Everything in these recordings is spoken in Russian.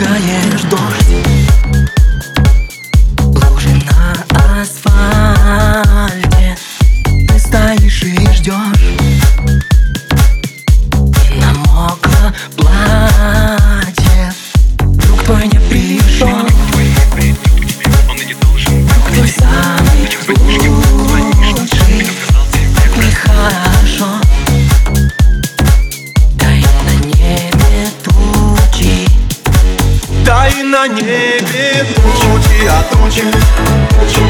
пускаешь дождь. 那年，冬秋季啊冬秋。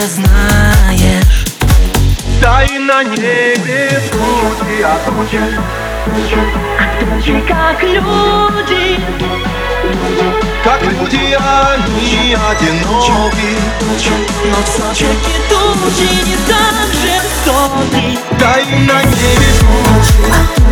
Не знаешь. Да и на небе тучи, а тучи Тучи как люди. Как люди, они одиноки. Но все-таки тучи не так жестоки Да и на небе тучи